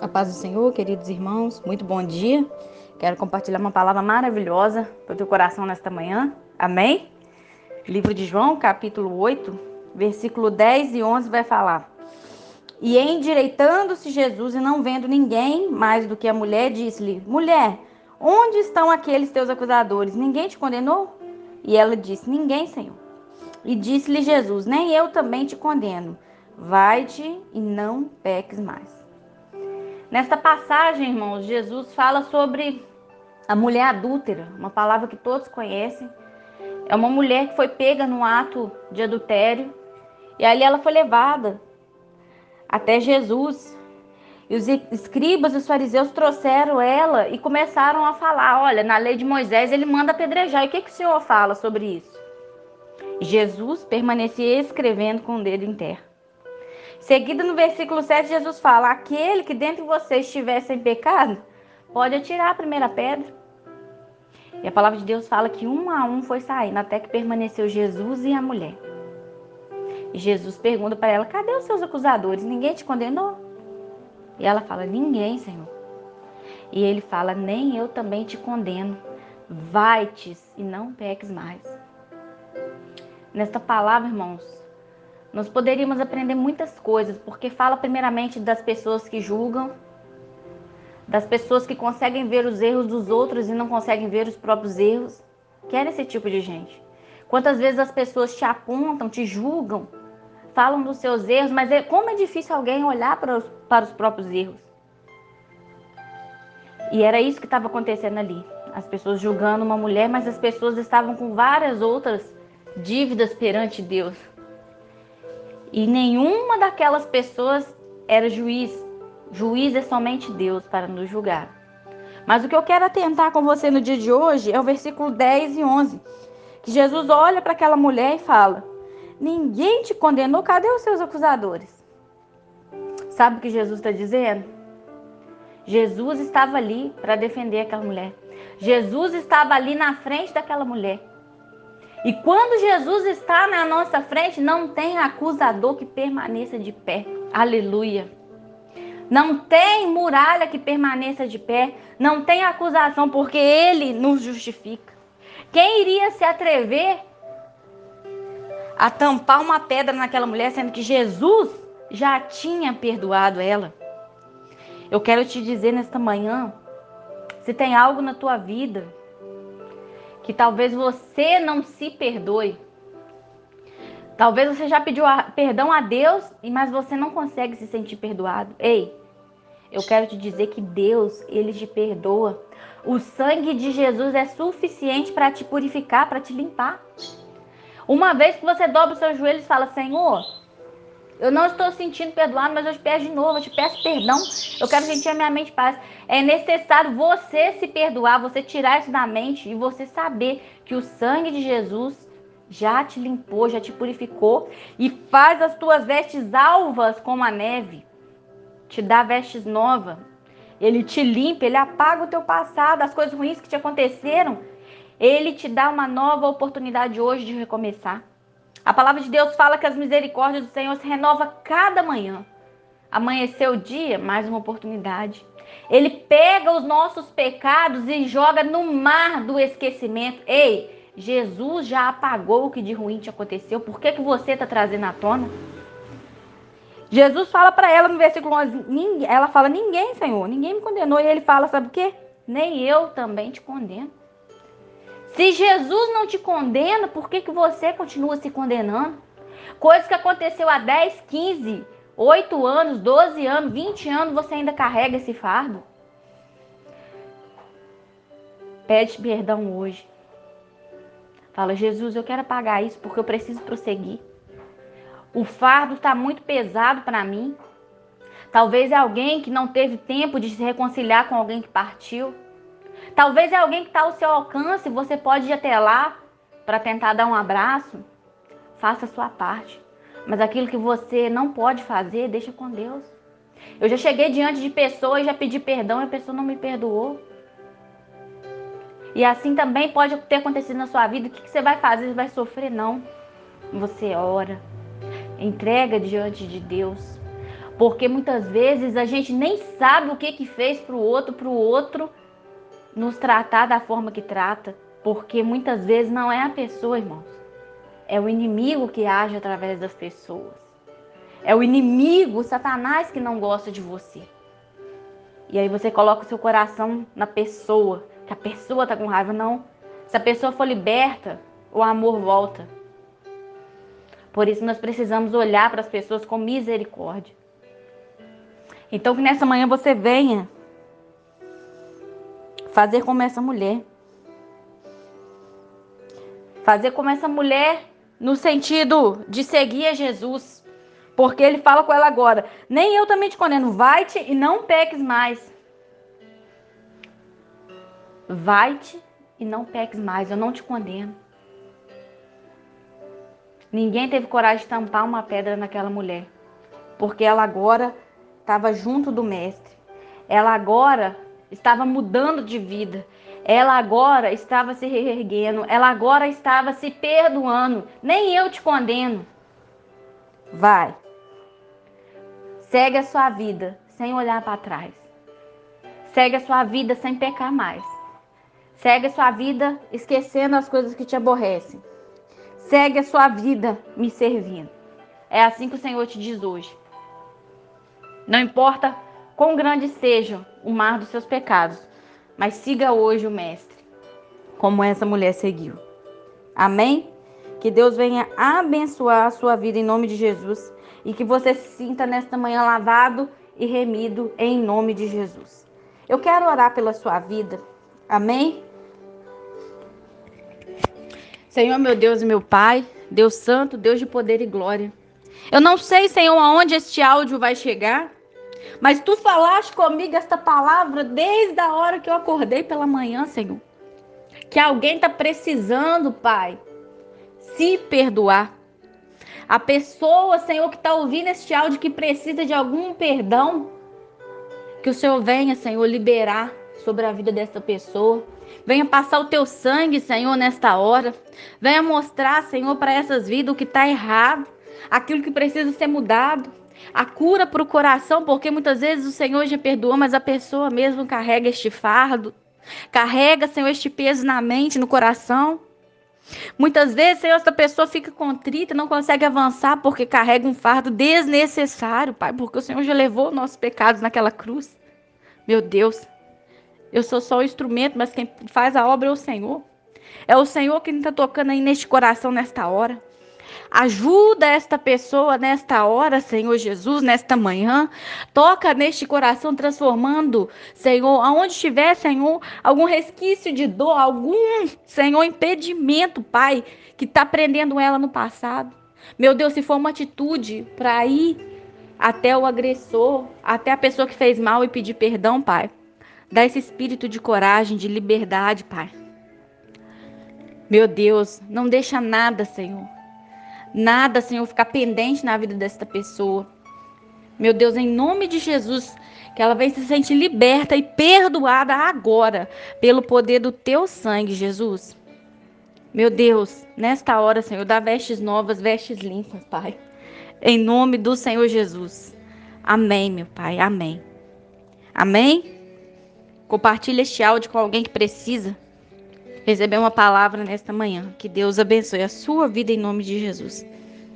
A paz do Senhor, queridos irmãos, muito bom dia. Quero compartilhar uma palavra maravilhosa para o teu coração nesta manhã. Amém? Livro de João, capítulo 8, versículo 10 e 11 vai falar: E endireitando-se Jesus e não vendo ninguém mais do que a mulher, disse-lhe: Mulher, onde estão aqueles teus acusadores? Ninguém te condenou? E ela disse: Ninguém, Senhor. E disse-lhe Jesus: Nem eu também te condeno. Vai-te e não peques mais. Nesta passagem, irmãos, Jesus fala sobre a mulher adúltera, uma palavra que todos conhecem. É uma mulher que foi pega no ato de adultério e ali ela foi levada até Jesus. E os escribas e os fariseus trouxeram ela e começaram a falar: olha, na lei de Moisés ele manda apedrejar. E o que, que o Senhor fala sobre isso? Jesus permanecia escrevendo com o dedo em terra. Seguida no versículo 7, Jesus fala: Aquele que dentre vocês estiver sem pecado, pode atirar a primeira pedra. E a palavra de Deus fala que um a um foi saindo, até que permaneceu Jesus e a mulher. E Jesus pergunta para ela: Cadê os seus acusadores? Ninguém te condenou? E ela fala: Ninguém, Senhor. E ele fala: Nem eu também te condeno. Vai-te e não peques mais. Nesta palavra, irmãos, nós poderíamos aprender muitas coisas, porque fala primeiramente das pessoas que julgam, das pessoas que conseguem ver os erros dos outros e não conseguem ver os próprios erros. Quer esse tipo de gente? Quantas vezes as pessoas te apontam, te julgam, falam dos seus erros, mas é, como é difícil alguém olhar para os, para os próprios erros. E era isso que estava acontecendo ali. As pessoas julgando uma mulher, mas as pessoas estavam com várias outras dívidas perante Deus. E nenhuma daquelas pessoas era juiz. Juiz é somente Deus para nos julgar. Mas o que eu quero atentar com você no dia de hoje é o versículo 10 e 11. Que Jesus olha para aquela mulher e fala: Ninguém te condenou, cadê os seus acusadores? Sabe o que Jesus está dizendo? Jesus estava ali para defender aquela mulher. Jesus estava ali na frente daquela mulher. E quando Jesus está na nossa frente, não tem acusador que permaneça de pé. Aleluia. Não tem muralha que permaneça de pé. Não tem acusação, porque Ele nos justifica. Quem iria se atrever a tampar uma pedra naquela mulher, sendo que Jesus já tinha perdoado ela? Eu quero te dizer nesta manhã: se tem algo na tua vida que talvez você não se perdoe. Talvez você já pediu perdão a Deus, mas você não consegue se sentir perdoado. Ei, eu quero te dizer que Deus, ele te perdoa. O sangue de Jesus é suficiente para te purificar, para te limpar. Uma vez que você dobra os seus joelhos e fala: Senhor, eu não estou sentindo perdoado, mas eu te peço de novo, eu te peço perdão. Eu quero sentir a minha mente paz. É necessário você se perdoar, você tirar isso da mente e você saber que o sangue de Jesus já te limpou, já te purificou e faz as tuas vestes alvas como a neve. Te dá vestes novas. Ele te limpa, ele apaga o teu passado, as coisas ruins que te aconteceram. Ele te dá uma nova oportunidade hoje de recomeçar. A palavra de Deus fala que as misericórdias do Senhor se renova cada manhã. Amanheceu o dia, mais uma oportunidade. Ele pega os nossos pecados e joga no mar do esquecimento. Ei, Jesus já apagou o que de ruim te aconteceu. Por que, que você está trazendo à tona? Jesus fala para ela no versículo 11, ela fala, ninguém, Senhor, ninguém me condenou. E ele fala, sabe o quê? Nem eu também te condeno. Se Jesus não te condena, por que, que você continua se condenando? Coisas que aconteceu há 10, 15, 8 anos, 12 anos, 20 anos, você ainda carrega esse fardo? Pede perdão hoje. Fala, Jesus, eu quero apagar isso porque eu preciso prosseguir. O fardo está muito pesado para mim. Talvez é alguém que não teve tempo de se reconciliar com alguém que partiu. Talvez é alguém que está ao seu alcance, você pode ir até lá para tentar dar um abraço. Faça a sua parte. Mas aquilo que você não pode fazer, deixa com Deus. Eu já cheguei diante de pessoas já pedi perdão e a pessoa não me perdoou. E assim também pode ter acontecido na sua vida. O que você vai fazer? Você vai sofrer? Não. Você ora. Entrega diante de Deus. Porque muitas vezes a gente nem sabe o que que fez para o outro, para o outro nos tratar da forma que trata. Porque muitas vezes não é a pessoa, irmãos. É o inimigo que age através das pessoas. É o inimigo, o Satanás, que não gosta de você. E aí você coloca o seu coração na pessoa, que a pessoa tá com raiva. Não. Se a pessoa for liberta, o amor volta. Por isso nós precisamos olhar para as pessoas com misericórdia. Então que nessa manhã você venha fazer como essa mulher. Fazer como essa mulher no sentido de seguir a Jesus. Porque ele fala com ela agora: Nem eu também te condeno, vai-te e não peques mais. Vai-te e não peques mais, eu não te condeno. Ninguém teve coragem de tampar uma pedra naquela mulher, porque ela agora estava junto do Mestre. Ela agora estava mudando de vida. Ela agora estava se reerguendo. Ela agora estava se perdoando. Nem eu te condeno. Vai. Segue a sua vida sem olhar para trás. Segue a sua vida sem pecar mais. Segue a sua vida esquecendo as coisas que te aborrecem. Segue a sua vida me servindo. É assim que o Senhor te diz hoje. Não importa quão grande seja o mar dos seus pecados, mas siga hoje o Mestre, como essa mulher seguiu. Amém? Que Deus venha abençoar a sua vida em nome de Jesus e que você se sinta nesta manhã lavado e remido em nome de Jesus. Eu quero orar pela sua vida. Amém? Senhor, meu Deus e meu Pai, Deus Santo, Deus de poder e glória. Eu não sei, Senhor, aonde este áudio vai chegar, mas tu falaste comigo esta palavra desde a hora que eu acordei pela manhã, Senhor. Que alguém está precisando, Pai, se perdoar. A pessoa, Senhor, que está ouvindo este áudio que precisa de algum perdão, que o Senhor venha, Senhor, liberar sobre a vida dessa pessoa. Venha passar o teu sangue, Senhor, nesta hora. Venha mostrar, Senhor, para essas vidas o que está errado, aquilo que precisa ser mudado. A cura para o coração, porque muitas vezes o Senhor já perdoou, mas a pessoa mesmo carrega este fardo, carrega, Senhor, este peso na mente, no coração. Muitas vezes, Senhor, essa pessoa fica contrita, não consegue avançar porque carrega um fardo desnecessário, Pai, porque o Senhor já levou nossos pecados naquela cruz. Meu Deus, eu sou só o instrumento, mas quem faz a obra é o Senhor. É o Senhor que está tocando aí neste coração nesta hora. Ajuda esta pessoa nesta hora, Senhor Jesus, nesta manhã. Toca neste coração, transformando, Senhor, aonde estiver, Senhor, algum resquício de dor, algum, Senhor, impedimento, Pai, que está prendendo ela no passado. Meu Deus, se for uma atitude para ir até o agressor, até a pessoa que fez mal e pedir perdão, Pai. Dá esse espírito de coragem, de liberdade, Pai. Meu Deus, não deixa nada, Senhor. Nada, Senhor, ficar pendente na vida desta pessoa. Meu Deus, em nome de Jesus, que ela venha se sentir liberta e perdoada agora, pelo poder do teu sangue, Jesus. Meu Deus, nesta hora, Senhor, dá vestes novas, vestes limpas, Pai. Em nome do Senhor Jesus. Amém, meu Pai. Amém. Amém? Compartilhe este áudio com alguém que precisa receber uma palavra nesta manhã. Que Deus abençoe a sua vida em nome de Jesus.